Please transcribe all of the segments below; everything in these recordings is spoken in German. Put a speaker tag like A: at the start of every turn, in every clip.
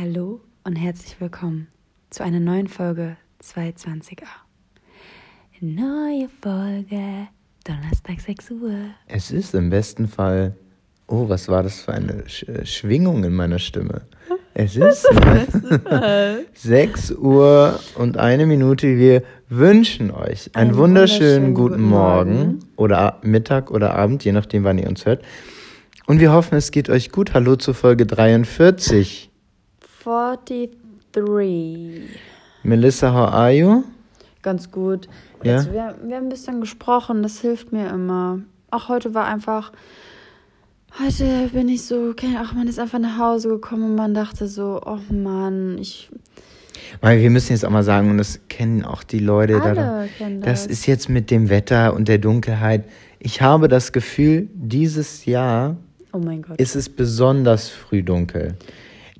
A: Hallo und herzlich willkommen zu einer neuen Folge 220a. Neue Folge, Donnerstag 6 Uhr.
B: Es ist im besten Fall. Oh, was war das für eine Sch äh, Schwingung in meiner Stimme? Es ist 6 Uhr und eine Minute. Wir wünschen euch einen,
A: Einen
B: wunderschönen
A: wunderschönen
B: guten
A: guten
B: Morgen
A: Morgen.
B: oder Mittag oder Abend, je nachdem, wann ihr uns hört. Und wir hoffen, es geht euch gut. Hallo zur Folge 43.
A: 43.
B: Melissa, how are you?
A: Ganz gut.
B: Ja?
A: Jetzt, wir, wir haben ein bisschen gesprochen, das hilft mir immer. Auch heute war einfach. Heute bin ich so, okay, ach, man ist einfach nach Hause gekommen und man dachte so, oh Mann, ich.
B: Weil wir müssen jetzt auch mal sagen, und das kennen auch die Leute da.
A: Alle kennen
B: Das
A: das.
B: ist jetzt mit dem Wetter und der Dunkelheit. Ich habe das Gefühl, dieses Jahr
A: Oh mein Gott.
B: ist es besonders früh dunkel.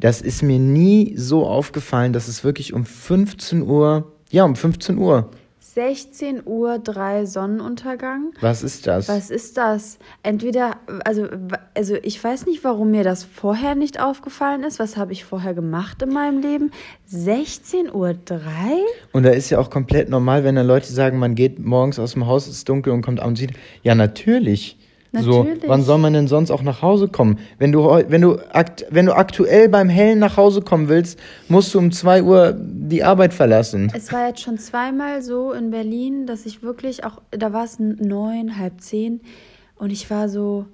B: Das ist mir nie so aufgefallen, dass es wirklich um 15 Uhr, ja, um 15 Uhr.
A: 16 Uhr, 3 Sonnenuntergang.
B: Was ist das?
A: Was ist das? Entweder, also, also ich weiß nicht, warum mir das vorher nicht aufgefallen ist. Was habe ich vorher gemacht in meinem Leben? 16 Uhr 3?
B: Und da ist ja auch komplett normal, wenn dann Leute sagen, man geht morgens aus dem Haus, es ist dunkel und kommt abends wieder. Ja, natürlich. So,
A: Natürlich.
B: wann soll man denn sonst auch nach Hause kommen? Wenn du, wenn, du akt, wenn du aktuell beim Hellen nach Hause kommen willst, musst du um 2 Uhr die Arbeit verlassen.
A: Es war jetzt schon zweimal so in Berlin, dass ich wirklich auch, da war es neun, halb zehn und ich war so,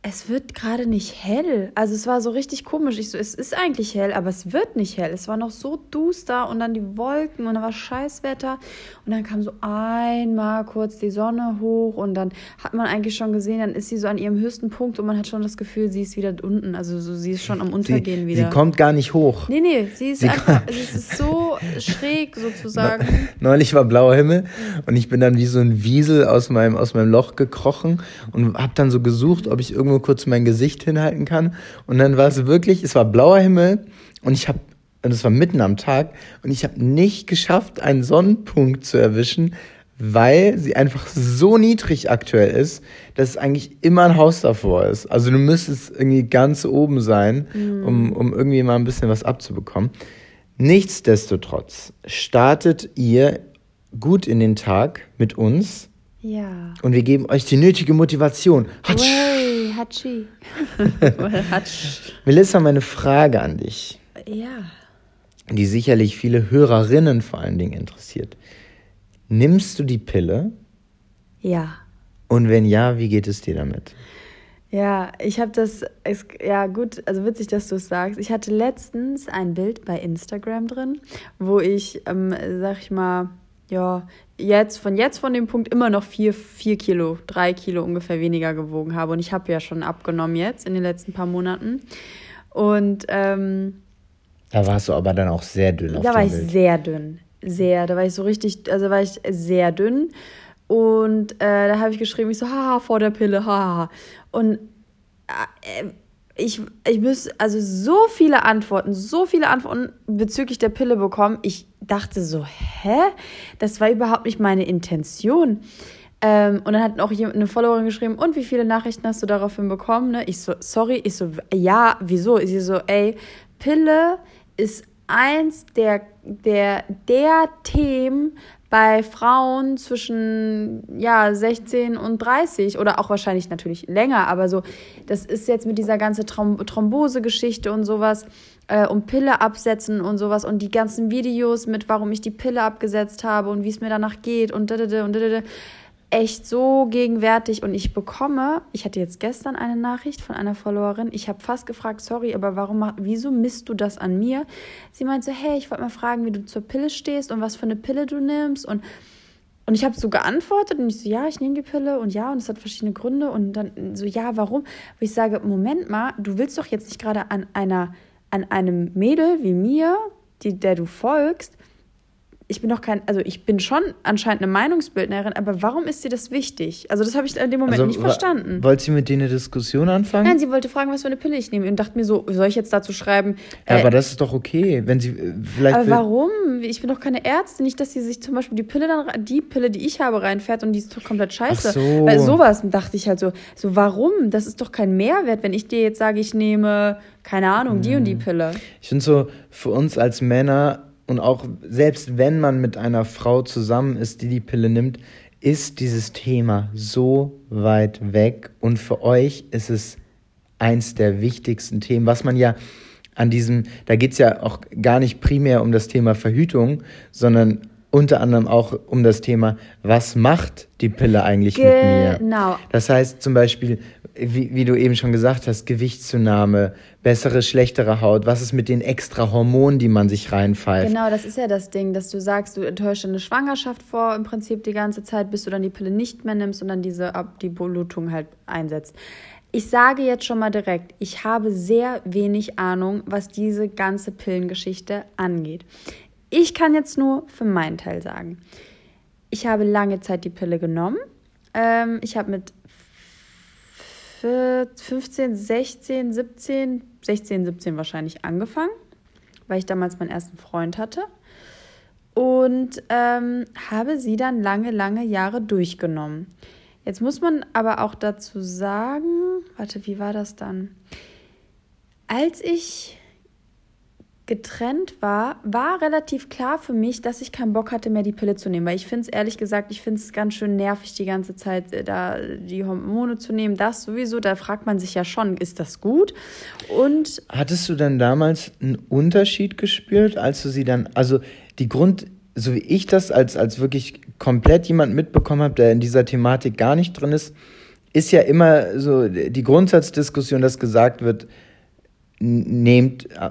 A: es wird gerade nicht hell. Also es war so richtig komisch. Ich so, es ist eigentlich hell, aber es wird nicht hell. Es war noch so duster und dann die Wolken und dann war Scheißwetter und dann kam so einmal kurz die Sonne hoch und dann hat man eigentlich schon gesehen, dann ist sie so an ihrem höchsten Punkt und man hat schon das Gefühl, sie ist wieder unten. Also so, sie ist schon am Untergehen
B: sie,
A: wieder.
B: sie kommt gar nicht hoch.
A: Nee, nee, sie ist
B: Sie
A: einfach, es ist so schräg sozusagen.
B: Neulich war blauer Himmel und ich bin dann wie so ein Wiesel aus meinem, aus meinem Loch gekrochen und habe dann so gesucht, ob ich irgendwo kurz mein Gesicht hinhalten kann. Und dann war es wirklich, es war blauer Himmel und ich habe, und es war mitten am Tag und ich habe nicht geschafft, einen Sonnenpunkt zu erwischen, weil sie einfach so niedrig aktuell ist, dass es eigentlich immer ein Haus davor ist. Also du müsstest irgendwie ganz oben sein, um, um irgendwie mal ein bisschen was abzubekommen. Nichtsdestotrotz startet ihr gut in den Tag mit uns
A: Ja.
B: und wir geben euch die nötige Motivation. Hatsch!
A: Wey, Hatschi. Hatsch.
B: Melissa, meine Frage an dich,
A: Ja.
B: die sicherlich viele Hörerinnen vor allen Dingen interessiert. Nimmst du die Pille?
A: Ja.
B: Und wenn ja, wie geht es dir damit?
A: Ja, ich habe das, es, ja gut, also witzig, dass du es sagst. Ich hatte letztens ein Bild bei Instagram drin, wo ich, ähm, sag ich mal, ja, jetzt, von jetzt von dem Punkt immer noch vier, vier Kilo, drei Kilo ungefähr weniger gewogen habe. Und ich habe ja schon abgenommen jetzt in den letzten paar Monaten. Und ähm,
B: Da warst du aber dann auch sehr dünn auf
A: Da war ich
B: Bild.
A: sehr dünn. Sehr. Da war ich so richtig, also war ich sehr dünn. Und äh, da habe ich geschrieben, ich so, haha, vor der Pille, haha. Und äh, ich, ich muss also so viele Antworten, so viele Antworten bezüglich der Pille bekommen. Ich dachte so, hä? Das war überhaupt nicht meine Intention. Ähm, und dann hat auch jemand, eine Followerin geschrieben, und wie viele Nachrichten hast du daraufhin bekommen? Ne? Ich so, sorry, ich so, ja, wieso? Sie so, ey, Pille ist eins der, der, der Themen bei Frauen zwischen ja, 16 und 30 oder auch wahrscheinlich natürlich länger, aber so, das ist jetzt mit dieser ganzen Throm Thrombose-Geschichte und sowas äh, und Pille absetzen und sowas und die ganzen Videos mit, warum ich die Pille abgesetzt habe und wie es mir danach geht und dadada und dadada echt so gegenwärtig und ich bekomme, ich hatte jetzt gestern eine Nachricht von einer Followerin, ich habe fast gefragt, sorry, aber warum, wieso misst du das an mir? Sie meinte so, hey, ich wollte mal fragen, wie du zur Pille stehst und was für eine Pille du nimmst und und ich habe so geantwortet und ich so, ja, ich nehme die Pille und ja, und es hat verschiedene Gründe und dann so, ja, warum? Wo ich sage, Moment mal, du willst doch jetzt nicht gerade an einer, an einem Mädel wie mir, die, der du folgst, ich bin doch kein, also ich bin schon anscheinend eine Meinungsbildnerin, aber warum ist dir das wichtig? Also das habe ich in dem Moment
B: Also,
A: nicht verstanden.
B: Wollt sie mit denen eine Diskussion anfangen?
A: Nein, sie wollte fragen, was für eine Pille ich nehme und dachte mir so, soll ich jetzt dazu schreiben?
B: ja,
A: äh,
B: aber das ist doch okay, wenn sie äh, vielleicht
A: aber warum? Ich bin doch keine Ärztin, nicht, dass sie sich zum Beispiel die Pille dann, die Pille, die ich habe, reinfährt und die ist doch komplett scheiße.
B: Ach so.
A: Weil sowas dachte ich halt so, so warum? Das ist doch kein Mehrwert, wenn ich dir jetzt sage, ich nehme, keine Ahnung, die und die Pille.
B: Ich finde so, für uns als Männer und auch selbst wenn man mit einer Frau zusammen ist, die die Pille nimmt, ist dieses Thema so weit weg. Und für euch ist es eins der wichtigsten Themen, was man ja an diesem, da geht es ja auch gar nicht primär um das Thema Verhütung, sondern unter anderem auch um das Thema, was macht die Pille eigentlich mit mir?
A: Genau.
B: Das heißt zum Beispiel, wie, wie du eben schon gesagt hast, Gewichtszunahme, bessere, schlechtere Haut, was ist mit den extra Hormonen, die man sich reinpfeift?
A: Genau, das ist ja das Ding, dass du sagst, du enttäuscht eine Schwangerschaft vor im Prinzip die ganze Zeit, bis du dann die Pille nicht mehr nimmst und dann diese die Blutung halt einsetzt. Ich sage jetzt schon mal direkt, ich habe sehr wenig Ahnung, was diese ganze Pillengeschichte angeht. Ich kann jetzt nur für meinen Teil sagen. Ich habe lange Zeit die Pille genommen. Ähm, ich habe mit 15, 16, 17, 16, 17 wahrscheinlich angefangen, weil ich damals meinen ersten Freund hatte. Und ähm, habe sie dann lange, lange Jahre durchgenommen. Jetzt muss man aber auch dazu sagen, warte, wie war das dann? Als ich getrennt war, war relativ klar für mich, dass ich keinen Bock hatte, mehr die Pille zu nehmen. Weil ich finde es ehrlich gesagt, ich finde es ganz schön nervig, die ganze Zeit äh, da die Hormone zu nehmen. Das sowieso, da fragt man sich ja schon, ist das gut? Und
B: Hattest du dann damals einen Unterschied gespürt, als du sie dann, also die Grund, so wie ich das als, als wirklich komplett jemand mitbekommen habe, der in dieser Thematik gar nicht drin ist, ist ja immer so die Grundsatzdiskussion, dass gesagt wird, nehmt äh,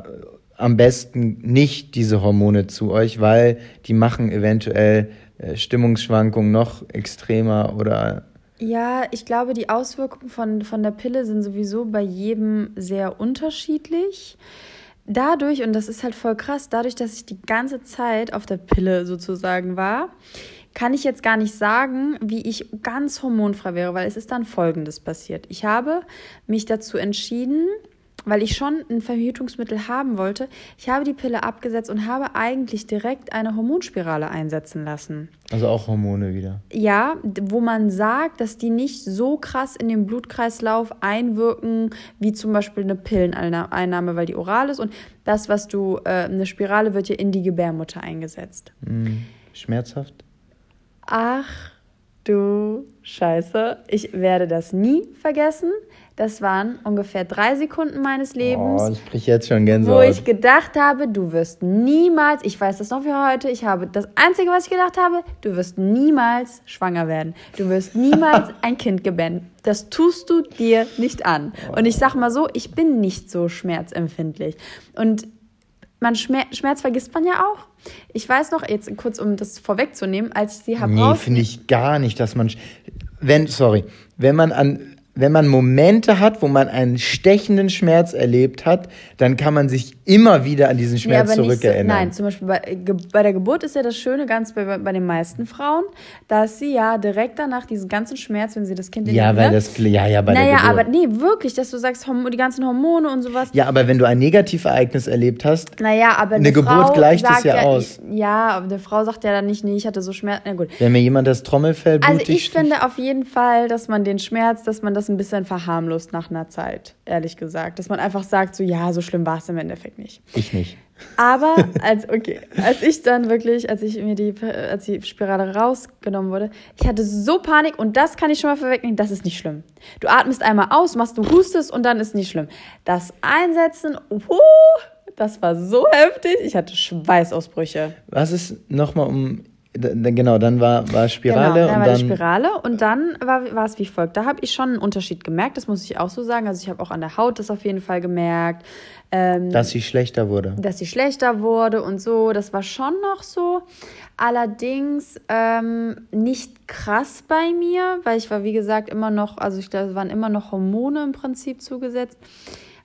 B: am besten nicht diese Hormone zu euch, weil die machen eventuell äh, Stimmungsschwankungen noch extremer oder
A: Ja, ich glaube, die Auswirkungen von, von der Pille sind sowieso bei jedem sehr unterschiedlich. Dadurch, und das ist halt voll krass, dadurch, dass ich die ganze Zeit auf der Pille sozusagen war, kann ich jetzt gar nicht sagen, wie ich ganz hormonfrei wäre, weil es ist dann Folgendes passiert. Ich habe mich dazu entschieden, weil ich schon ein Verhütungsmittel haben wollte, ich habe die Pille abgesetzt und habe eigentlich direkt eine Hormonspirale einsetzen lassen.
B: also auch Hormone wieder.
A: Ja, wo man sagt, dass die nicht so krass in den Blutkreislauf einwirken, wie zum Beispiel eine Pilleneinnahme, weil die oral ist. Und das, was du, äh, eine Spirale wird ja in die Gebärmutter eingesetzt.
B: Hm, schmerzhaft?
A: Ach du Scheiße, ich werde das nie vergessen. Das waren ungefähr drei Sekunden meines Lebens.
B: Oh, ich kriege jetzt schon
A: wo
B: Gänsehaut.
A: ich gedacht habe, du wirst niemals, ich weiß das noch wie heute, ich habe das Einzige, was ich gedacht habe, du wirst niemals schwanger werden. Du wirst niemals ein Kind gebären. Das tust du dir nicht an. Und ich sag mal so, ich bin nicht so schmerzempfindlich. Und man Schmerz, Schmerz vergisst man ja auch. Ich weiß noch, jetzt kurz um das vorwegzunehmen, als ich sie habe
B: Nee, finde ich gar nicht, dass man. Wenn, sorry, wenn man an. Wenn man Momente hat, wo man einen stechenden Schmerz erlebt hat, dann kann man sich immer wieder an diesen Schmerz
A: aber nicht so,
B: zurückerinnern.
A: nein, zum Beispiel bei, ge- bei der Geburt ist ja das Schöne ganz bei, bei den meisten Frauen, dass sie ja direkt danach diesen ganzen Schmerz, wenn sie das Kind in
B: ja, weil
A: ne?
B: das. Ja, ja, bei
A: naja,
B: der Geburt.
A: aber nee, wirklich, dass du sagst, die ganzen Hormone und sowas.
B: ja, aber wenn du ein Negativereignis erlebt hast,
A: Naja, aber eine,
B: Eine Geburt
A: Frau
B: gleicht es
A: sagt
B: ja aus.
A: Ja, aber eine Frau sagt ja dann nicht, nee, ich hatte so Schmerz. Na gut.
B: wenn mir jemand das Trommelfell
A: Also
B: blutig
A: ich
B: sticht-
A: finde auf jeden Fall, dass man den Schmerz, dass man das ein bisschen verharmlost nach einer Zeit, ehrlich gesagt. Dass man einfach sagt, so ja, so schlimm war es im Endeffekt nicht.
B: Ich nicht.
A: Aber als, okay, als ich dann wirklich, als ich mir die, als die Spirale rausgenommen wurde, ich hatte so Panik und das kann ich schon mal vorwegnehmen, das ist nicht schlimm. Du atmest einmal aus, machst du hustest und dann ist nicht schlimm. Das Einsetzen, uh, das war so heftig, ich hatte Schweißausbrüche.
B: Was ist nochmal um. Genau, dann war, war Spirale
A: genau, dann
B: und
A: war
B: dann.
A: Spirale und dann war, war es wie folgt. Da habe ich schon einen Unterschied gemerkt, das muss ich auch so sagen. Also ich habe auch an der Haut das auf jeden Fall gemerkt. Ähm,
B: dass sie schlechter wurde.
A: dass sie schlechter wurde und so. Das war schon noch so. Allerdings ähm, nicht krass bei mir, weil ich war, wie gesagt, immer noch, also ich glaube, es waren immer noch Hormone im Prinzip zugesetzt.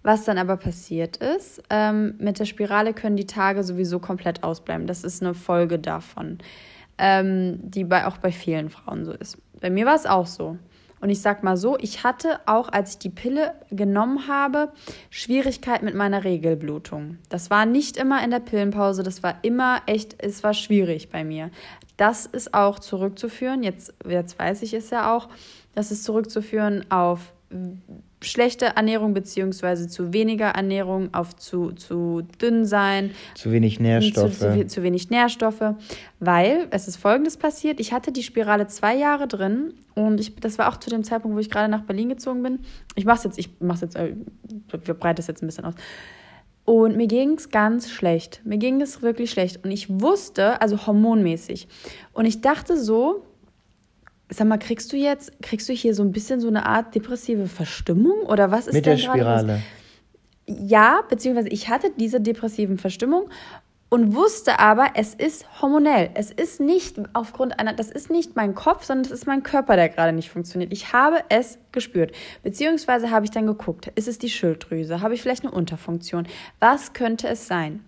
A: Was dann aber passiert ist, ähm, mit der Spirale können die Tage sowieso komplett ausbleiben. Das ist eine Folge davon, ähm, die bei, auch bei vielen Frauen so ist. Bei mir war es auch so. Und ich sag mal so, ich hatte auch, als ich die Pille genommen habe, Schwierigkeit mit meiner Regelblutung. Das war nicht immer in der Pillenpause, das war immer echt, es war schwierig bei mir. Das ist auch zurückzuführen, jetzt, jetzt weiß ich es ja auch, das ist zurückzuführen auf schlechte Ernährung beziehungsweise zu weniger Ernährung, auf zu, zu dünn sein.
B: Zu wenig Nährstoffe.
A: Zu, zu, zu, wenig Nährstoffe, weil es ist Folgendes passiert. Ich hatte die Spirale zwei Jahre drin und ich, das war auch zu dem Zeitpunkt, wo ich gerade nach Berlin gezogen bin. Ich mache es jetzt, ich mache jetzt, äh, wir breiten es jetzt ein bisschen aus. Und mir ging es ganz schlecht. Mir ging es wirklich schlecht. Und ich wusste, also hormonmäßig. Und ich dachte so, Sag mal, kriegst du jetzt, kriegst du hier so ein bisschen so eine Art depressive Verstimmung oder was ist
B: Mit der Spirale.
A: Ja, beziehungsweise ich hatte diese depressiven Verstimmung und wusste aber, es ist hormonell. Es ist nicht aufgrund einer, das ist nicht mein Kopf, sondern es ist mein Körper, der gerade nicht funktioniert. Ich habe es gespürt. Beziehungsweise habe ich dann geguckt, ist es die Schilddrüse? Habe ich vielleicht eine Unterfunktion? Was könnte es sein?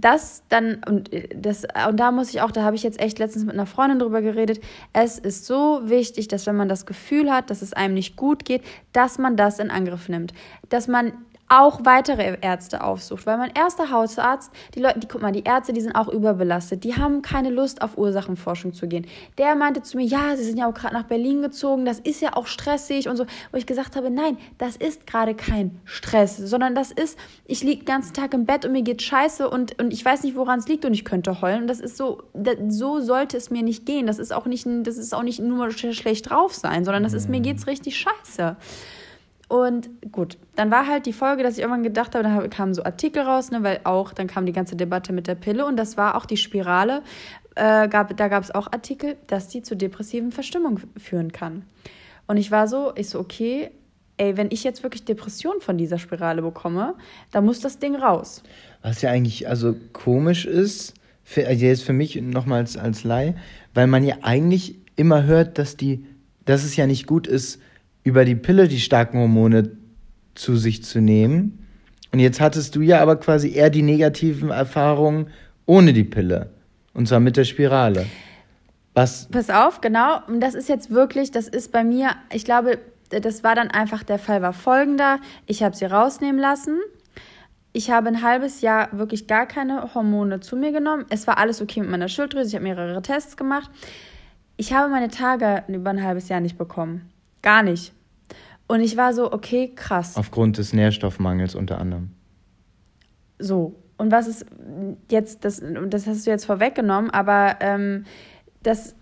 A: Das dann, und, äh, das, und da muss ich auch, da habe ich jetzt echt letztens mit einer Freundin drüber geredet, es ist so wichtig, dass wenn man das Gefühl hat, dass es einem nicht gut geht, dass man das in Angriff nimmt. Dass man auch weitere Ärzte aufsucht, weil mein erster Hausarzt, die Leute, die guck mal, die Ärzte, die sind auch überbelastet, die haben keine Lust auf Ursachenforschung zu gehen. Der meinte zu mir, ja, sie sind ja auch gerade nach Berlin gezogen, das ist ja auch stressig und so, wo ich gesagt habe, nein, das ist gerade kein Stress, sondern das ist, ich liege den ganzen Tag im Bett und mir geht scheiße und, und ich weiß nicht, woran es liegt und ich könnte heulen und das ist so, das, so sollte es mir nicht gehen. Das ist auch nicht, das ist auch nicht nur schlecht drauf sein, sondern das ist, mir geht's richtig scheiße. Und gut, dann war halt die Folge, dass ich irgendwann gedacht habe, da kamen so Artikel raus, ne, weil auch, dann kam die ganze Debatte mit der Pille und das war auch die Spirale. Äh, gab, da gab es auch Artikel, dass die zu depressiven Verstimmung führen kann. Und ich war so, ich so, okay, ey, wenn ich jetzt wirklich Depression von dieser Spirale bekomme, dann muss das Ding raus.
B: Was ja eigentlich also komisch ist, für, also jetzt für mich nochmals als Laie, weil man ja eigentlich immer hört, dass die, dass es ja nicht gut ist, über die Pille die starken Hormone zu sich zu nehmen. Und jetzt hattest du ja aber quasi eher die negativen Erfahrungen ohne die Pille. Und zwar mit der Spirale. Was?
A: Pass auf, genau. Und das ist jetzt wirklich, das ist bei mir, ich glaube, das war dann einfach, der Fall war folgender. Ich habe sie rausnehmen lassen. Ich habe ein halbes Jahr wirklich gar keine Hormone zu mir genommen. Es war alles okay mit meiner Schilddrüse. Ich habe mehrere Tests gemacht. Ich habe meine Tage über ein halbes Jahr nicht bekommen. Gar nicht. Und ich war so, okay, krass.
B: Aufgrund des Nährstoffmangels unter anderem.
A: So. Und was ist jetzt, das, das hast du jetzt vorweggenommen, aber ähm, das,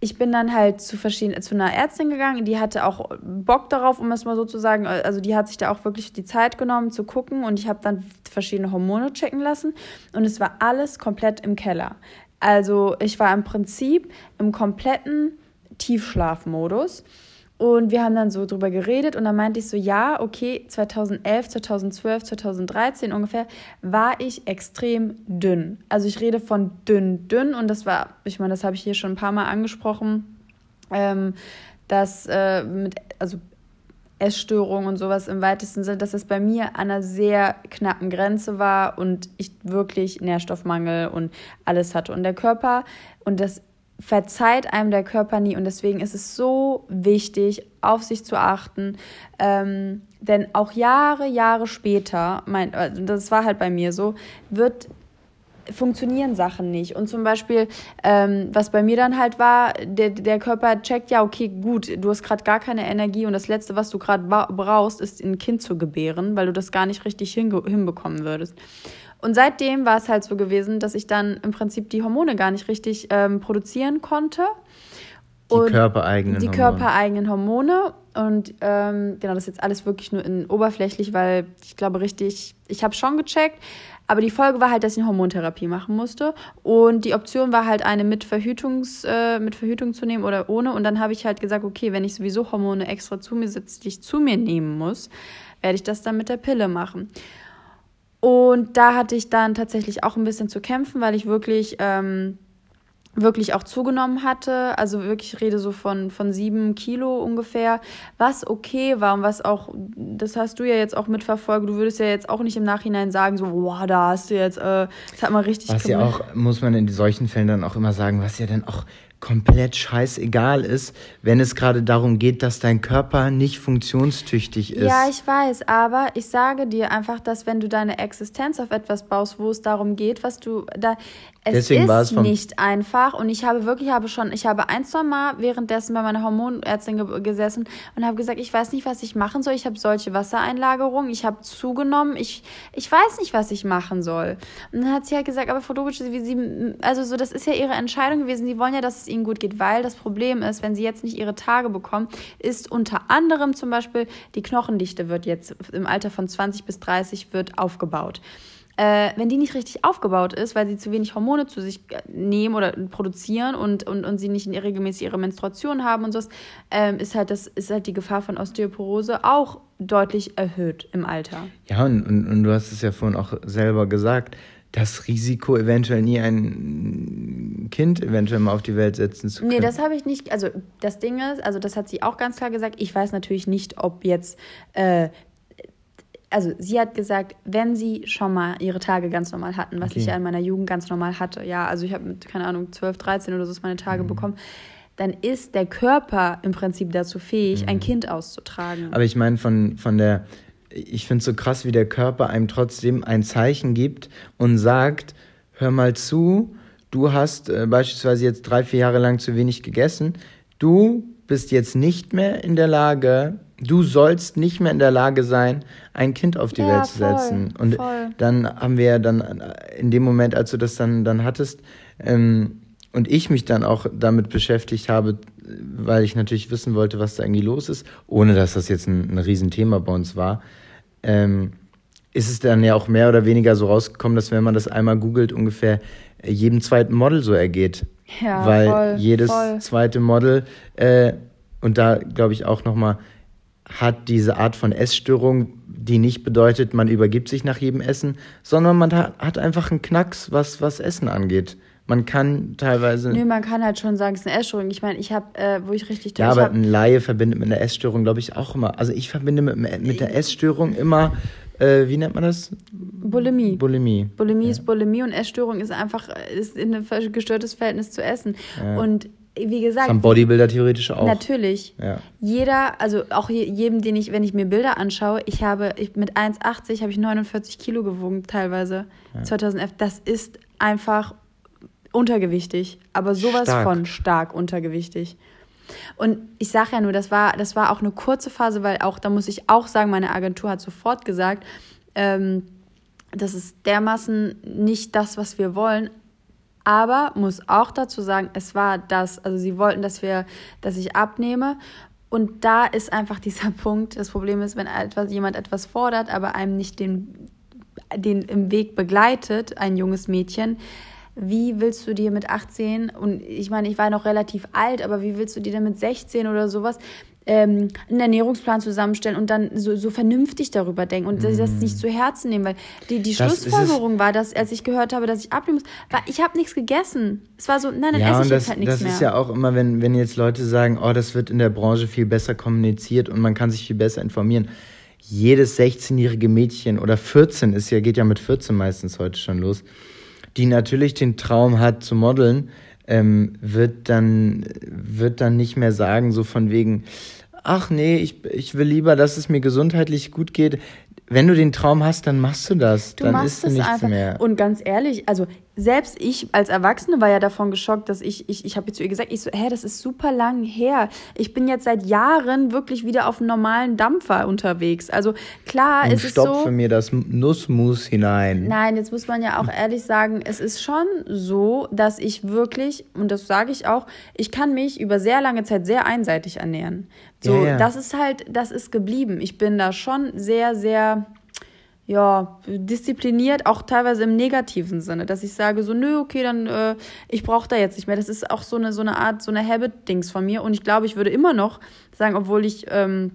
A: ich bin dann halt zu verschiedenen, zu einer Ärztin gegangen, die hatte auch Bock darauf, um es mal so zu sagen. Also die hat sich da auch wirklich die Zeit genommen zu gucken und ich habe dann verschiedene Hormone checken lassen und es war alles komplett im Keller. Also ich war im Prinzip im kompletten Tiefschlafmodus. Und wir haben dann so drüber geredet und dann meinte ich so, ja, okay, 2011, 2012, 2013 ungefähr war ich extrem dünn. Also ich rede von dünn, dünn und das war, ich meine, das habe ich hier schon ein paar Mal angesprochen, ähm, dass äh, mit, also Essstörung und sowas im weitesten Sinne, dass es bei mir an einer sehr knappen Grenze war und ich wirklich Nährstoffmangel und alles hatte. Und der Körper, und das verzeiht einem der Körper nie und deswegen ist es so wichtig, auf sich zu achten. Ähm, denn auch Jahre, Jahre später, mein, also das war halt bei mir so, wird funktionieren Sachen nicht. Und zum Beispiel, ähm, was bei mir dann halt war, der, der Körper checkt, ja, okay, gut, du hast gerade gar keine Energie und das Letzte, was du gerade brauchst, ist ein Kind zu gebären, weil du das gar nicht richtig hinbekommen würdest. Und seitdem war es halt so gewesen, dass ich dann im Prinzip die Hormone gar nicht richtig ähm, produzieren konnte.
B: Die körpereigenen
A: Die Hormone. körpereigenen Hormone. Und ähm, genau, das ist jetzt alles wirklich nur in oberflächlich, weil ich glaube richtig, ich habe schon gecheckt, aber die Folge war halt, dass ich eine Hormontherapie machen musste. Und die Option war halt eine mit, Verhütungs, äh, mit Verhütung zu nehmen oder ohne. Und dann habe ich halt gesagt, okay, wenn ich sowieso Hormone extra zu mir sitze, die ich zu mir nehmen muss, werde ich das dann mit der Pille machen. Und da hatte ich dann tatsächlich auch ein bisschen zu kämpfen, weil ich wirklich ähm, wirklich auch zugenommen hatte. Also wirklich, ich rede so von, von sieben Kilo ungefähr, was okay war und was auch, das hast du ja jetzt auch mitverfolgt. Du würdest ja jetzt auch nicht im Nachhinein sagen, so, boah, da hast du jetzt, äh, das hat man richtig
B: Was ja auch, muss man in solchen Fällen dann auch immer sagen, was ja dann auch komplett scheißegal ist, wenn es gerade darum geht, dass dein Körper nicht funktionstüchtig ist.
A: Ja, ich weiß, aber ich sage dir einfach, dass wenn du deine Existenz auf etwas baust, wo es darum geht, was du da es Deswegen ist nicht einfach und ich habe wirklich habe schon ich habe ein zwei Mal währenddessen bei meiner Hormonärztin ge gesessen und habe gesagt ich weiß nicht was ich machen soll. Ich habe solche Wassereinlagerungen ich habe zugenommen. Ich ich weiß nicht was ich machen soll. Und dann hat sie halt gesagt aber Frau Dobic sie also so das ist ja ihre Entscheidung gewesen. Sie wollen ja dass es ihnen gut geht weil das Problem ist wenn sie jetzt nicht ihre Tage bekommen ist unter anderem zum Beispiel die Knochendichte wird jetzt im Alter von 20 bis 30 wird aufgebaut äh, wenn die nicht richtig aufgebaut ist, weil sie zu wenig Hormone zu sich äh, nehmen oder produzieren und, und, und sie nicht in regelmäßig ihre Menstruation haben und so, ähm, ist, halt das, ist halt die Gefahr von Osteoporose auch deutlich erhöht im Alter.
B: Ja, und, und, und du hast es ja vorhin auch selber gesagt, das Risiko, eventuell nie ein Kind eventuell mal auf die Welt setzen zu können.
A: Nee, das habe ich nicht. Also das Ding ist, also das hat sie auch ganz klar gesagt. Ich weiß natürlich nicht, ob jetzt äh, also sie hat gesagt, wenn sie schon mal ihre Tage ganz normal hatten, was okay. ich ja in meiner Jugend ganz normal hatte, ja, also ich habe mit, keine Ahnung, 12, 13 oder so meine Tage mhm. bekommen, dann ist der Körper im Prinzip dazu fähig, mhm. ein Kind auszutragen.
B: Aber ich meine, von, von der, ich finde es so krass, wie der Körper einem trotzdem ein Zeichen gibt und sagt, hör mal zu, du hast äh, beispielsweise jetzt drei, vier Jahre lang zu wenig gegessen, du bist jetzt nicht mehr in der Lage, du sollst nicht mehr in der Lage sein, ein Kind auf die ja, Welt zu voll, setzen. Und voll. dann haben wir ja dann in dem Moment, als du das dann, dann hattest, ähm, und ich mich dann auch damit beschäftigt habe, weil ich natürlich wissen wollte, was da irgendwie los ist, ohne dass das jetzt ein, ein Riesenthema bei uns war, ähm, ist es dann ja auch mehr oder weniger so rausgekommen, dass wenn man das einmal googelt, ungefähr jedem zweiten Model so ergeht. Ja, weil voll, jedes voll. zweite Model, äh, und da glaube ich auch nochmal, hat diese Art von Essstörung, die nicht bedeutet, man übergibt sich nach jedem Essen, sondern man hat einfach einen Knacks, was, was Essen angeht. Man kann teilweise.
A: Nö, man kann halt schon sagen, es ist eine Essstörung. Ich meine, ich habe, äh, wo ich richtig.
B: Ja, aber ein Laie verbindet mit einer Essstörung, glaube ich, auch immer. Also ich verbinde mit, mit der Essstörung immer, äh, wie nennt man das?
A: Bulimie.
B: Bulimie.
A: Bulimie ja. ist Bulimie und Essstörung ist einfach ist ein gestörtes Verhältnis zu Essen. Ja. Und wie gesagt.
B: Das haben Bodybuilder theoretisch auch.
A: Natürlich. Ja. Jeder, also auch jedem, den ich, wenn ich mir Bilder anschaue, ich habe ich, mit 1,80 habe ich 49 Kilo gewogen, teilweise. Ja. 2011. Das ist einfach untergewichtig. Aber sowas stark. von stark untergewichtig. Und ich sage ja nur, das war, das war auch eine kurze Phase, weil auch, da muss ich auch sagen, meine Agentur hat sofort gesagt, ähm, das ist dermaßen nicht das, was wir wollen. Aber muss auch dazu sagen, es war das, also sie wollten, dass wir, dass ich abnehme. Und da ist einfach dieser Punkt. Das Problem ist, wenn etwas, jemand etwas fordert, aber einem nicht den, den im Weg begleitet, ein junges Mädchen, wie willst du dir mit 18 und ich meine, ich war noch relativ alt, aber wie willst du dir denn mit 16 oder sowas ähm, einen Ernährungsplan zusammenstellen und dann so, so vernünftig darüber denken und mm. das nicht zu Herzen nehmen, weil die, die Schlussfolgerung war, dass als ich gehört habe, dass ich abnehmen muss, war, ich habe nichts gegessen. Es war so, nein, dann ja, esse ich
B: das,
A: jetzt halt nichts
B: mehr. Das ist ja auch immer, wenn, wenn jetzt Leute sagen, oh, das wird in der Branche viel besser kommuniziert und man kann sich viel besser informieren. Jedes 16-jährige Mädchen oder 14 ist ja, geht ja mit 14 meistens heute schon los, die natürlich den Traum hat zu modeln, ähm, wird dann wird dann nicht mehr sagen so von wegen ach nee, ich, ich will lieber, dass es mir gesundheitlich gut geht. Wenn du den Traum hast, dann machst du das. Du dann ist es nichts
A: einfach. mehr. Und ganz ehrlich, also selbst ich als Erwachsene war ja davon geschockt, dass ich, ich, ich habe zu ihr gesagt, ich so, hä, das ist super lang her. Ich bin jetzt seit Jahren wirklich wieder auf einem normalen Dampfer unterwegs. Also klar,
B: Und ist es so. Stopfe mir das Nussmus hinein.
A: Nein, jetzt muss man ja auch ehrlich sagen, es ist schon so, dass ich wirklich, und das sage ich auch, ich kann mich über sehr lange Zeit sehr einseitig ernähren. So, ja, ja. das ist halt, das ist geblieben. Ich bin da schon sehr, sehr ja, diszipliniert, auch teilweise im negativen Sinne, dass ich sage so, nö, okay, dann, äh, ich brauche da jetzt nicht mehr. Das ist auch so eine, so eine Art, so eine Habit-Dings von mir. Und ich glaube, ich würde immer noch sagen, obwohl ich ähm,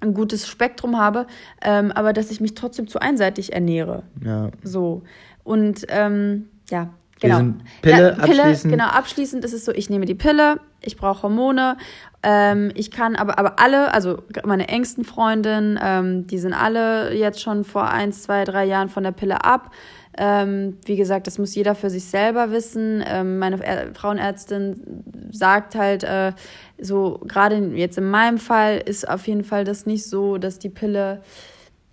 A: ein gutes Spektrum habe, ähm, aber dass ich mich trotzdem zu einseitig ernähre. Ja. So. Und ähm, ja, Genau.
B: Pille,
A: Ja, Pille
B: abschließend.
A: genau, abschließend ist es so, ich nehme die Pille, ich brauche Hormone, ähm, ich kann aber, aber alle, also meine engsten Freundinnen, ähm, die sind alle jetzt schon vor eins, zwei, drei Jahren von der Pille ab. Ähm, wie gesagt, das muss jeder für sich selber wissen. Ähm, meine Frauenärztin sagt halt, äh, so gerade jetzt in meinem Fall ist auf jeden Fall das nicht so, dass die Pille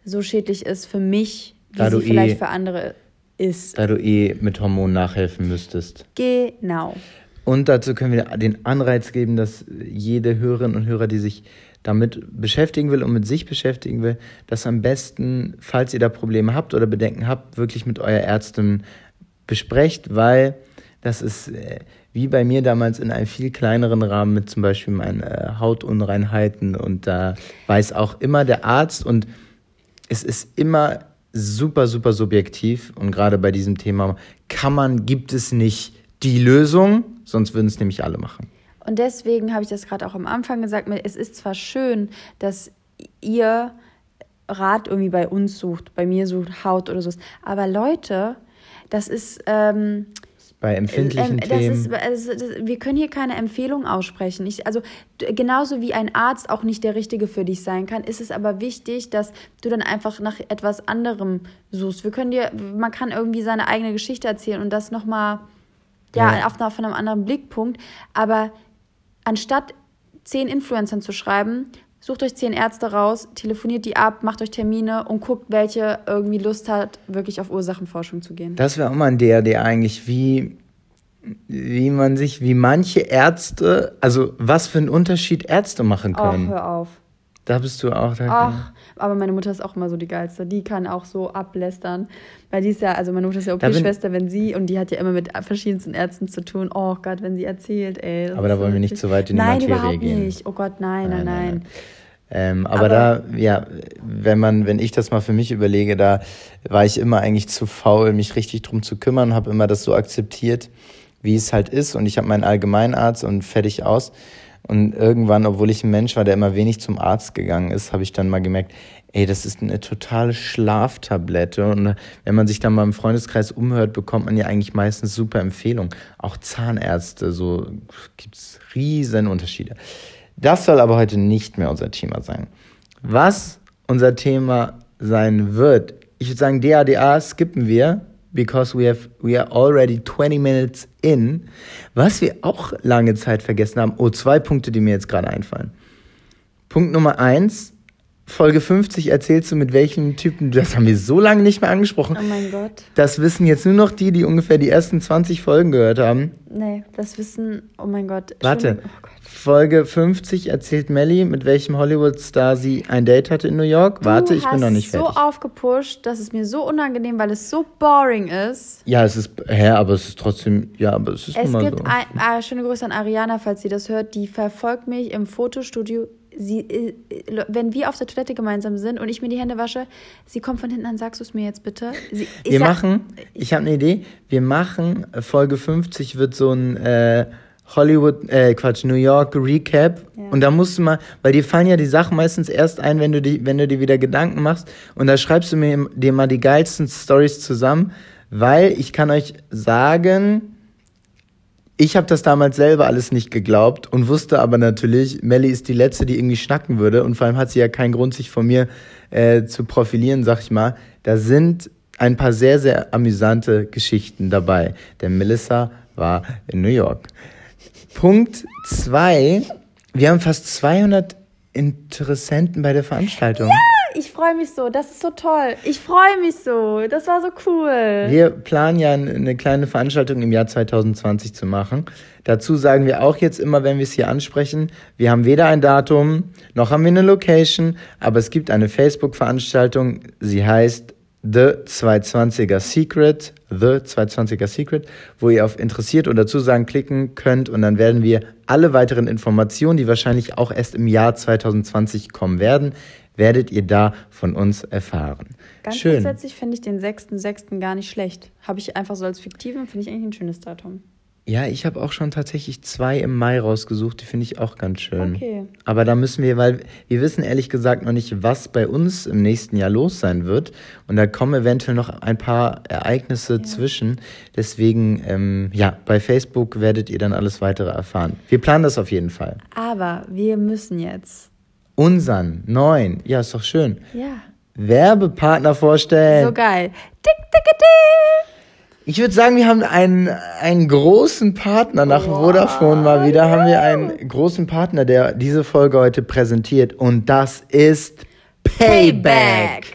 A: so schädlich ist für mich, wie
B: Da
A: sie vielleicht
B: eh-
A: für andere ist.
B: Da du eh mit Hormonen nachhelfen müsstest.
A: Genau.
B: Und dazu können wir den Anreiz geben, dass jede Hörerin und Hörer, die sich damit beschäftigen will und mit sich beschäftigen will, das am besten, falls ihr da Probleme habt oder Bedenken habt, wirklich mit eurer Ärztin besprecht, weil das ist äh, wie bei mir damals in einem viel kleineren Rahmen mit zum Beispiel meinen äh, Hautunreinheiten und da weiß auch immer der Arzt und es ist immer super, super subjektiv und gerade bei diesem Thema kann man, gibt es nicht die Lösung, sonst würden es nämlich alle machen.
A: Und deswegen habe ich das gerade auch am Anfang gesagt, es ist zwar schön, dass ihr Rat irgendwie bei uns sucht, bei mir sucht, Haut oder so, aber Leute, das ist... Ähm,
B: Bei empfindlichen
A: ähm,
B: Themen.
A: ist, also, das, wir können hier keine Empfehlung aussprechen. Ich, also genauso wie ein Arzt auch nicht der Richtige für dich sein kann, ist es aber wichtig, dass du dann einfach nach etwas anderem suchst. Wir können dir, man kann irgendwie seine eigene Geschichte erzählen und das nochmal ja,
B: Ja.
A: auf, einer- von einem anderen Blickpunkt. Aber anstatt zehn Influencern zu schreiben, sucht euch zehn Ärzte raus, telefoniert die ab, macht euch Termine und guckt, welche irgendwie Lust hat, wirklich auf Ursachenforschung zu gehen.
B: Das wäre auch mal ein DRD eigentlich, wie, wie man sich, wie manche Ärzte, also was für einen Unterschied Ärzte machen
A: Ach,
B: können.
A: hör auf.
B: Da bist du auch. Da,
A: Ach, aber meine Mutter ist auch immer so die geilste. Die kann auch so ablästern. Weil die ist ja, also meine Mutter ist ja OP-Schwester, wenn sie, und die hat ja immer mit verschiedensten Ärzten zu tun. Oh Gott, wenn sie erzählt, ey.
B: Aber da wollen wir nicht zu weit in die
A: nein,
B: Materie
A: überhaupt
B: gehen.
A: nicht. Oh Gott, nein, nein,
B: Nein, nein,
A: nein.
B: Ähm, aber,
A: Aber-
B: da, ja, wenn man, wenn ich das mal für mich überlege, da war ich immer eigentlich zu faul, mich richtig drum zu kümmern, habe immer das so akzeptiert, wie es halt ist. Und ich habe meinen Allgemeinarzt und fertig aus. Und irgendwann, obwohl ich ein Mensch war, der immer wenig zum Arzt gegangen ist, habe ich dann mal gemerkt, ey, das ist eine totale Schlaftablette. Und wenn man sich dann mal im Freundeskreis umhört, bekommt man ja eigentlich meistens super Empfehlungen. Auch Zahnärzte, so gibt's riesen Unterschiede. Das soll aber heute nicht mehr unser Thema sein. Was unser Thema sein wird, ich würde sagen, DADA skippen wir, because we, have, we are already 20 minutes in. Was wir auch lange Zeit vergessen haben, oh, zwei Punkte, die mir jetzt gerade einfallen. Punkt Nummer eins, Folge 50 erzählst du, mit welchen Typen, das haben wir so lange nicht mehr angesprochen.
A: Oh mein Gott.
B: Das wissen jetzt nur noch die, die ungefähr die ersten 20 Folgen gehört haben.
A: Nee, das Wissen, oh mein Gott.
B: Warte.
A: Oh Gott.
B: Folge 50 erzählt Melly, mit welchem Hollywood-Star sie ein Date hatte in New York. Warte,
A: du
B: ich bin noch nicht
A: hast so
B: fertig.
A: aufgepusht, dass es mir so unangenehm, weil es so boring ist.
B: ja, es ist, hä, aber es ist trotzdem, ja, aber es ist
A: Es gibt
B: so.
A: ein, ah, schöne Grüße an Ariana, falls sie das hört. Die verfolgt mich im Fotostudio. Sie, äh, wenn wir auf der Toilette gemeinsam sind und ich mir die Hände wasche, sie kommt von hinten an, sagst du es mir jetzt bitte? Sie,
B: Wir
A: sag-
B: machen, ich habe eine Idee, wir machen, äh, Folge 50 wird so ein äh, Hollywood, äh, Quatsch, New York Recap.
A: Ja.
B: Und da musst du mal, weil dir fallen ja die Sachen meistens erst ein, wenn du, die, wenn du dir wieder Gedanken machst. Und da schreibst du mir dir mal die geilsten Stories zusammen, weil ich kann euch sagen, ich habe das damals selber alles nicht geglaubt und wusste aber natürlich, Melly ist die Letzte, die irgendwie schnacken würde. Und vor allem hat sie ja keinen Grund, sich von mir äh, zu profilieren, sag ich mal. Da sind ein paar sehr, sehr amüsante Geschichten dabei. Denn Melissa war in New York. Punkt zwei: Wir haben fast 200 Interessenten bei der Veranstaltung.
A: Ich freue mich so, das ist so toll. Ich freue mich so, das war so cool.
B: Wir planen ja eine kleine Veranstaltung im Jahr 2020 zu machen. Dazu sagen wir auch jetzt immer, wenn wir es hier ansprechen, wir haben weder ein Datum, noch haben wir eine Location, aber es gibt eine Facebook-Veranstaltung, sie heißt The 220er Secret, The 220er Secret, wo ihr auf interessiert oder Zusagen klicken könnt und dann werden wir alle weiteren Informationen, die wahrscheinlich auch erst im Jahr 2020 kommen werden, werdet ihr da von uns erfahren.
A: Ganz
B: Schön.
A: grundsätzlich finde ich den 6.6. gar nicht schlecht. Habe ich einfach so als fiktiven, finde ich eigentlich ein schönes Datum.
B: Ja, ich habe auch schon tatsächlich zwei im Mai rausgesucht, die finde ich auch ganz schön.
A: Okay.
B: Aber da müssen wir, weil wir wissen ehrlich gesagt noch nicht, was bei uns im nächsten Jahr los sein wird. Und da kommen eventuell noch ein paar Ereignisse zwischen. Deswegen, ähm, ja, bei Facebook werdet ihr dann alles weitere erfahren. Wir planen das auf jeden Fall.
A: Aber wir müssen jetzt.
B: Unseren neuen, ja, ist doch schön,
A: Ja.
B: Werbepartner vorstellen.
A: So geil. Tick, tick, tick.
B: Ich würde sagen, wir haben einen, einen großen Partner nach Vodafone mal wieder. Haben wir einen großen Partner, der diese Folge heute präsentiert. Und das ist Payback.
A: Payback.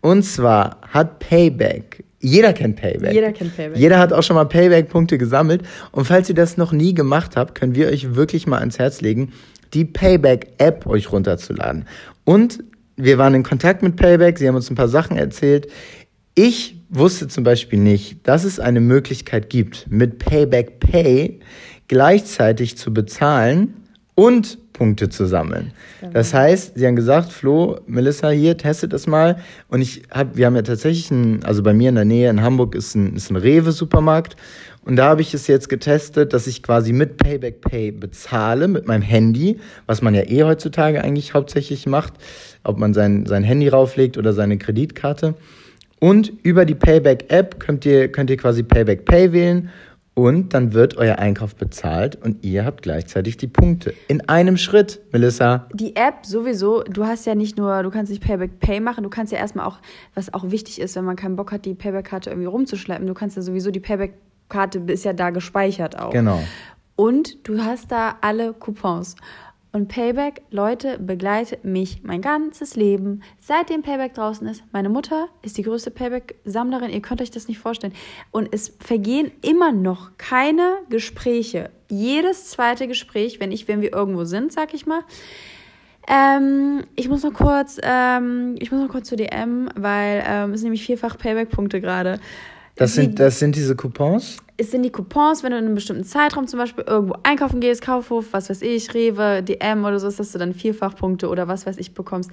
B: Und zwar hat Payback, jeder kennt Payback.
A: Jeder kennt Payback.
B: Jeder hat auch schon mal Payback-Punkte gesammelt. Und falls ihr das noch nie gemacht habt, können wir euch wirklich mal ans Herz legen, die Payback-App euch runterzuladen. Und wir waren in Kontakt mit Payback, sie haben uns ein paar Sachen erzählt. Ich wusste zum Beispiel nicht, dass es eine Möglichkeit gibt, mit Payback Pay gleichzeitig zu bezahlen und Punkte zu sammeln. Das heißt, sie haben gesagt, Flo, Melissa, hier, testet das mal. Und ich hab, wir haben ja tatsächlich ein, also bei mir in der Nähe in Hamburg ist ein, ist ein Rewe-Supermarkt. Und da habe ich es jetzt getestet, dass ich quasi mit Payback Pay bezahle, mit meinem Handy, was man ja eh heutzutage eigentlich hauptsächlich macht, ob man sein, sein Handy rauflegt oder seine Kreditkarte. Und über die Payback-App könnt ihr, könnt ihr quasi Payback Pay wählen und dann wird euer Einkauf bezahlt und ihr habt gleichzeitig die Punkte. In einem Schritt, Melissa.
A: Die App sowieso, du hast ja nicht nur, du kannst nicht Payback Pay machen, du kannst ja erstmal auch, was auch wichtig ist, wenn man keinen Bock hat, die Payback-Karte irgendwie rumzuschleppen, du kannst ja sowieso, die Payback-Karte ist ja da gespeichert auch.
B: Genau.
A: Und du hast da alle Coupons. Und Payback, Leute, begleitet mich mein ganzes Leben, seitdem Payback draußen ist. Meine Mutter ist die größte Payback-Sammlerin, ihr könnt euch das nicht vorstellen. Und es vergehen immer noch keine Gespräche. Jedes zweite Gespräch, wenn ich, wenn wir irgendwo sind, sag ich mal. Ähm, ich muss noch kurz, ähm, ich muss noch kurz zu DM, weil ähm, es sind nämlich vierfach Payback-Punkte gerade.
B: Das sind, das sind diese Coupons?
A: Es sind die Coupons, wenn du in einem bestimmten Zeitraum zum Beispiel irgendwo einkaufen gehst, Kaufhof, was weiß ich, Rewe, DM oder so, ist, dass du dann Vierfachpunkte oder was weiß ich bekommst.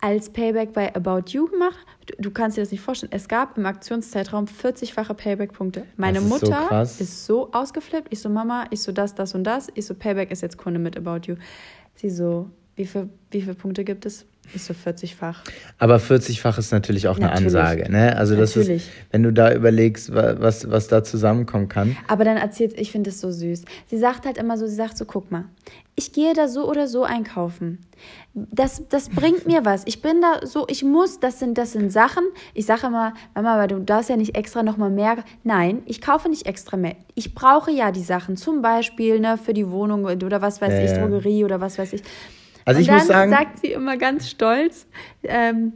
A: Als Payback bei About You gemacht, du, du kannst dir das nicht vorstellen, es gab im Aktionszeitraum 40-fache Payback-Punkte. Meine
B: ist so
A: Mutter
B: krass.
A: ist so ausgeflippt. Ich so, Mama, ich so, das, das und das. Ich so, Payback ist jetzt Kunde mit About You. Sie so, wie viel, wie viele Punkte gibt es? Ich so, 40-fach.
B: Aber 40-fach ist natürlich auch eine
A: Natürlich.
B: Ansage. Ne? Also das
A: Natürlich.
B: ist, wenn du da überlegst, wa- was, was da zusammenkommen kann.
A: Aber dann erzählt, ich finde es so süß. Sie sagt halt immer so, sie sagt so, guck mal, ich gehe da so oder so einkaufen. Das, das bringt mir was. Ich bin da so, ich muss, das sind, das sind Sachen. Ich sage immer, Mama, aber du darfst ja nicht extra nochmal mehr. Nein, ich kaufe nicht extra mehr. Ich brauche ja die Sachen. Zum Beispiel ne, für die Wohnung oder was weiß
B: Ja,
A: ich. Drogerie oder was weiß ich.
B: Also
A: Und
B: ich
A: dann
B: muss sagen,
A: sagt sie immer ganz stolz, ähm,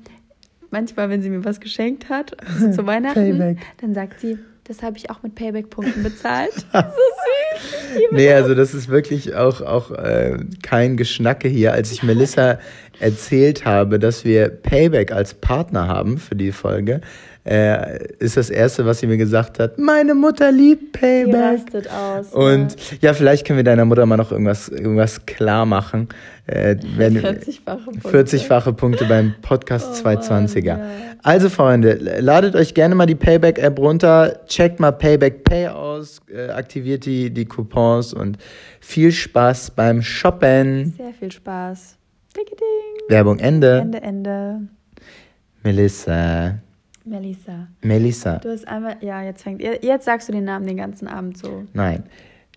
A: manchmal, wenn sie mir was geschenkt hat, also zu Weihnachten,
B: Payback.
A: dann sagt sie, das habe ich auch mit Payback-Punkten bezahlt. so süß.
B: Nee, also das ist wirklich auch, auch äh, kein Geschnacke hier. Als ich Melissa erzählt habe, dass wir Payback als Partner haben für die Folge, äh, ist das Erste, was sie mir gesagt hat, meine Mutter liebt
A: Sie
B: Payback.
A: rastet aus.
B: Und ja, vielleicht können wir deiner Mutter mal noch irgendwas, irgendwas klar machen. Äh, wenn,
A: 40-fache Punkte.
B: 40-fache Punkte beim Podcast
A: Oh
B: 220er.
A: Mann, ja.
B: Also Freunde, ladet euch gerne mal die Payback-App runter, checkt mal Payback Pay aus, äh, aktiviert die, die Coupons und viel Spaß beim Shoppen.
A: Sehr viel Spaß. Ding, ding.
B: Werbung Ende.
A: Ende, Ende.
B: Melissa.
A: Melissa.
B: Melissa.
A: Du hast einmal, ja, jetzt fängt, jetzt sagst du den Namen den ganzen Abend so.
B: Nein.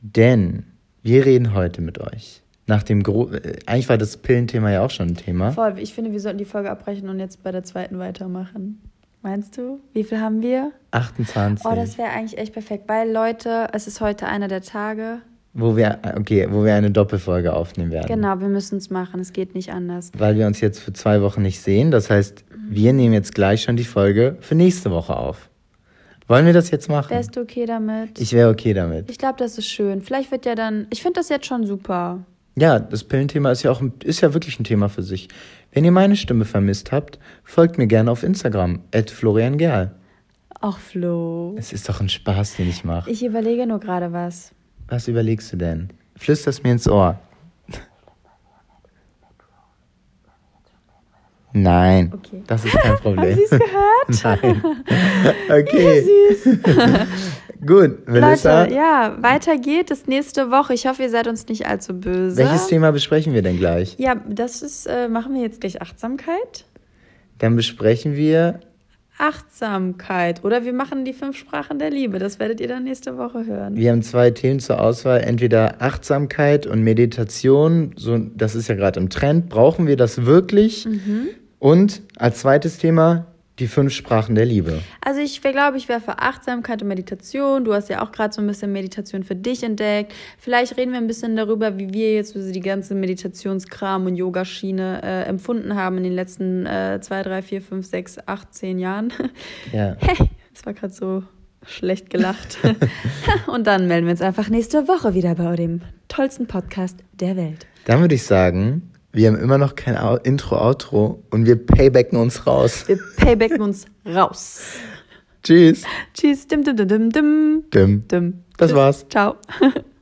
B: Denn wir reden heute mit euch. Nach dem Gro äh, eigentlich war das Pillenthema ja auch schon ein Thema.
A: Voll, ich finde, wir sollten die Folge abbrechen und jetzt bei der zweiten weitermachen. Meinst du? Wie viel haben wir?
B: 28.
A: Oh, das wäre eigentlich echt perfekt, weil Leute, es ist heute einer der Tage.
B: Wo wir, okay, wo wir eine Doppelfolge aufnehmen werden.
A: Genau, wir müssen es machen, es geht nicht anders.
B: Weil wir uns jetzt für zwei Wochen nicht sehen. Das heißt, wir nehmen jetzt gleich schon die Folge für nächste Woche auf. Wollen wir das jetzt machen?
A: Wärst du okay damit?
B: Ich wäre okay damit.
A: Ich glaube, das ist schön. Vielleicht wird ja dann. Ich finde das jetzt schon super.
B: Ja, das Pillenthema ist ja auch ist ja wirklich ein Thema für sich. Wenn ihr meine Stimme vermisst habt, folgt mir gerne auf Instagram, Florian Gerl.
A: Ach, Flo.
B: Es ist doch ein Spaß, den ich mache.
A: Ich überlege nur gerade was.
B: Was überlegst du denn? Flüster's mir ins Ohr. Nein,
A: Okay.
B: das ist kein Problem.
A: Haben Sie es gehört?
B: Nein. Okay.
A: Süß.
B: Gut, Melissa.
A: Leute, ja, weiter geht es nächste Woche. Ich hoffe, ihr seid uns nicht allzu böse.
B: Welches Thema besprechen wir denn gleich?
A: Ja, das ist, äh, machen wir jetzt gleich Achtsamkeit.
B: Dann besprechen wir
A: Achtsamkeit. Oder wir machen die fünf Sprachen der Liebe. Das werdet ihr dann nächste Woche hören.
B: Wir haben zwei Themen zur Auswahl, entweder Achtsamkeit und Meditation. So, das ist ja gerade im Trend. Brauchen wir das wirklich?
A: Mhm.
B: Und als zweites Thema die fünf Sprachen der Liebe.
A: Also ich glaube, ich wäre für Achtsamkeit und Meditation. Du hast ja auch gerade so ein bisschen Meditation für dich entdeckt. Vielleicht reden wir ein bisschen darüber, wie wir jetzt die ganze Meditationskram und Yogaschiene äh, empfunden haben in den letzten äh, zwei, drei, vier, fünf, sechs, acht, zehn Jahren.
B: Ja.
A: Hey, das war gerade so schlecht gelacht. und dann melden wir uns einfach nächste Woche wieder bei dem tollsten Podcast der Welt.
B: Dann würde ich sagen, wir haben immer noch kein Au- Intro, Outro und wir paybacken uns raus.
A: Wir paybacken uns raus.
B: Tschüss.
A: Tschüss. Dim, dim, dim, dim, dim.
B: Dim.
A: dim.
B: Das
A: Tschüss.
B: war's.
A: Ciao.